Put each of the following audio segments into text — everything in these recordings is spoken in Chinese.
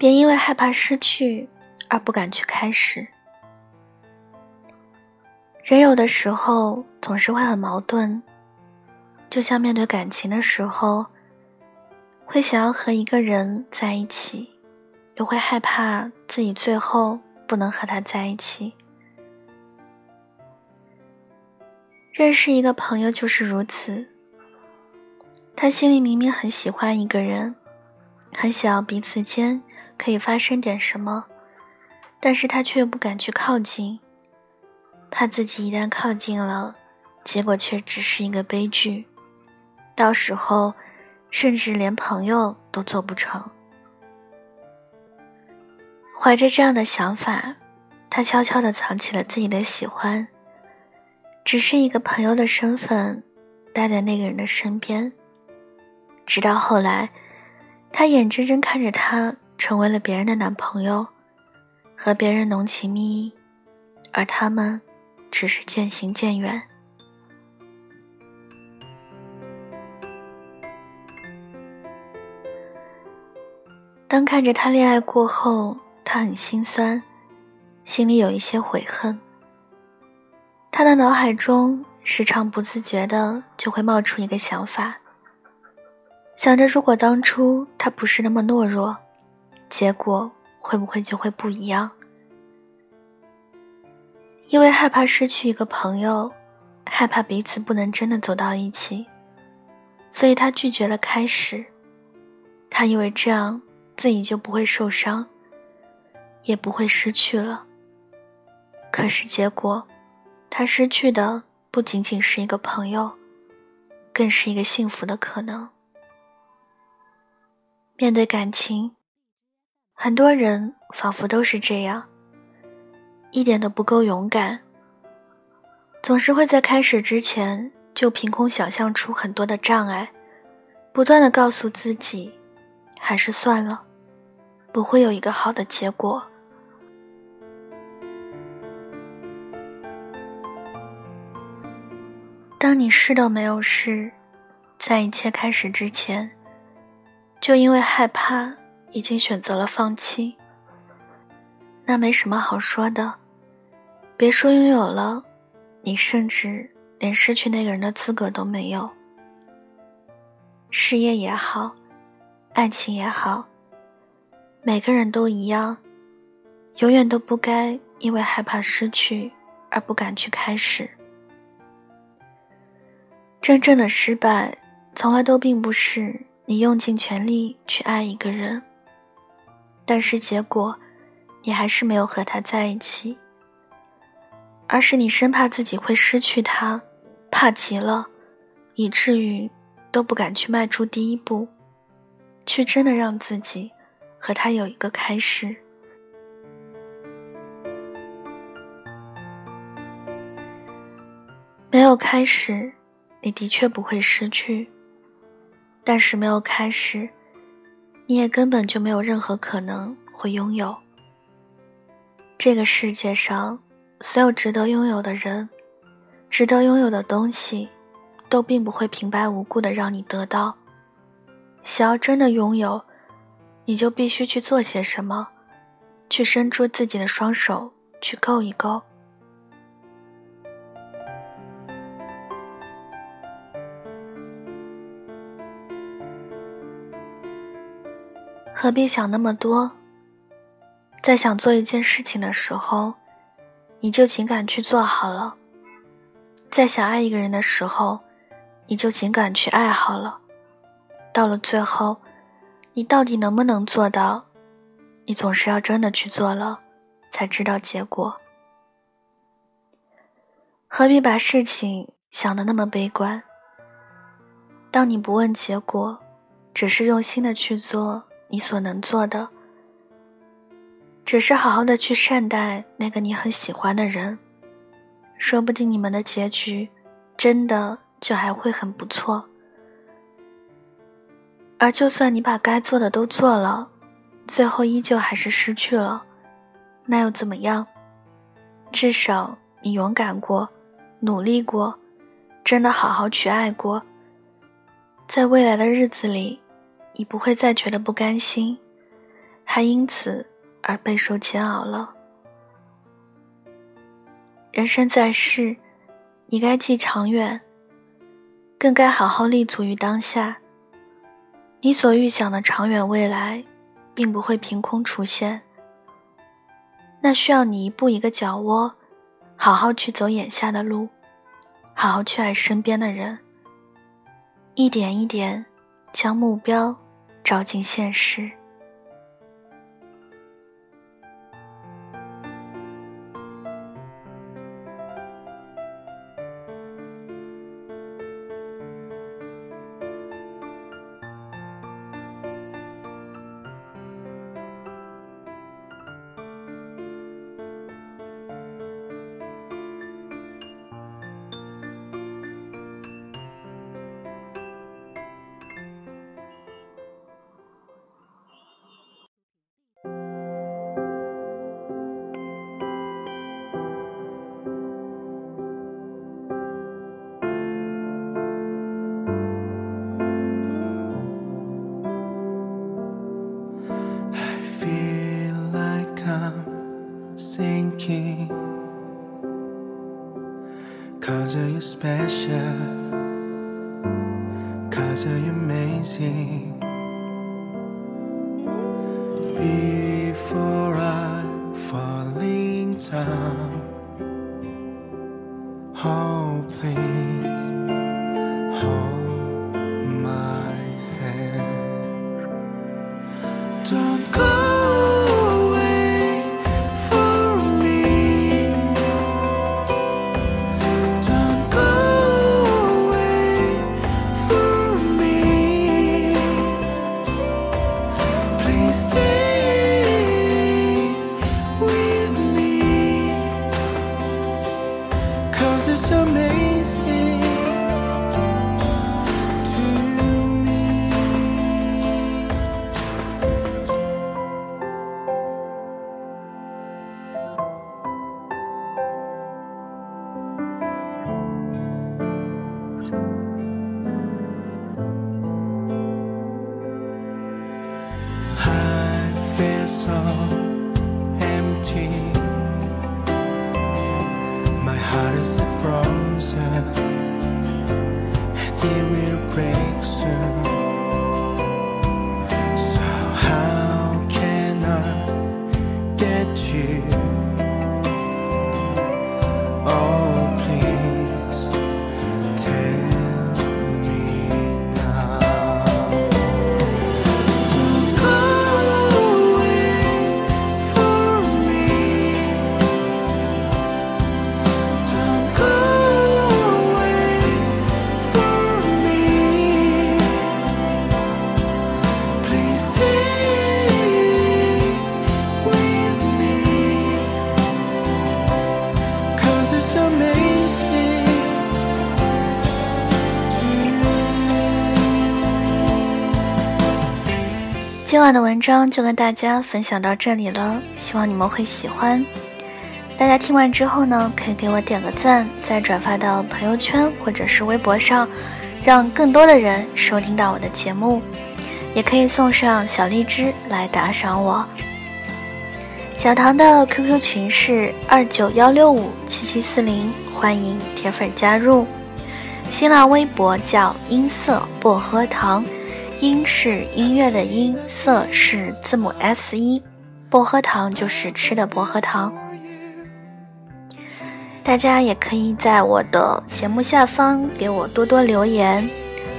别因为害怕失去而不敢去开始。人有的时候总是会很矛盾，就像面对感情的时候，会想要和一个人在一起，又会害怕自己最后不能和他在一起。认识一个朋友就是如此。他心里明明很喜欢一个人，很想要彼此间可以发生点什么，但是他却不敢去靠近，怕自己一旦靠近了，结果却只是一个悲剧，到时候甚至连朋友都做不成。怀着这样的想法，他悄悄地藏起了自己的喜欢。只是一个朋友的身份，待在那个人的身边。直到后来，他眼睁睁看着他成为了别人的男朋友，和别人浓情蜜意，而他们只是渐行渐远。当看着他恋爱过后，他很心酸，心里有一些悔恨。他的脑海中时常不自觉的就会冒出一个想法，想着如果当初他不是那么懦弱，结果会不会就会不一样？因为害怕失去一个朋友，害怕彼此不能真的走到一起，所以他拒绝了开始。他以为这样自己就不会受伤，也不会失去了。可是结果。他失去的不仅仅是一个朋友，更是一个幸福的可能。面对感情，很多人仿佛都是这样，一点都不够勇敢，总是会在开始之前就凭空想象出很多的障碍，不断的告诉自己，还是算了，不会有一个好的结果。当你试都没有试，在一切开始之前，就因为害怕已经选择了放弃，那没什么好说的。别说拥有了，你甚至连失去那个人的资格都没有。事业也好，爱情也好，每个人都一样，永远都不该因为害怕失去而不敢去开始。真正的失败，从来都并不是你用尽全力去爱一个人，但是结果，你还是没有和他在一起，而是你生怕自己会失去他，怕极了，以至于都不敢去迈出第一步，去真的让自己和他有一个开始。没有开始。你的确不会失去，但是没有开始，你也根本就没有任何可能会拥有。这个世界上，所有值得拥有的人，值得拥有的东西，都并不会平白无故的让你得到。想要真的拥有，你就必须去做些什么，去伸出自己的双手，去够一够。何必想那么多？在想做一件事情的时候，你就尽敢去做好了；在想爱一个人的时候，你就尽敢去爱好了。到了最后，你到底能不能做到？你总是要真的去做了，才知道结果。何必把事情想得那么悲观？当你不问结果，只是用心的去做。你所能做的，只是好好的去善待那个你很喜欢的人，说不定你们的结局，真的就还会很不错。而就算你把该做的都做了，最后依旧还是失去了，那又怎么样？至少你勇敢过，努力过，真的好好去爱过，在未来的日子里。你不会再觉得不甘心，还因此而备受煎熬了。人生在世，你该记长远，更该好好立足于当下。你所预想的长远未来，并不会凭空出现，那需要你一步一个脚窝，好好去走眼下的路，好好去爱身边的人，一点一点将目标照进现实。Special, cause you're amazing. Before I falling down, oh please We'll pray. 今晚的文章就跟大家分享到这里了，希望你们会喜欢。大家听完之后呢，可以给我点个赞，再转发到朋友圈或者是微博上，让更多的人收听到我的节目。也可以送上小荔枝来打赏我。小唐的 QQ 群是二九幺六五七七四零，欢迎铁粉加入。新浪微博叫音色薄荷糖，音是音乐的音，色是字母 S 一，薄荷糖就是吃的薄荷糖。大家也可以在我的节目下方给我多多留言，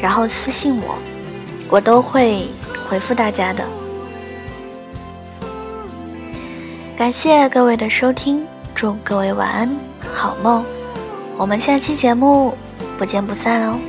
然后私信我，我都会回复大家的。感谢各位的收听，祝各位晚安，好梦。我们下期节目不见不散哦。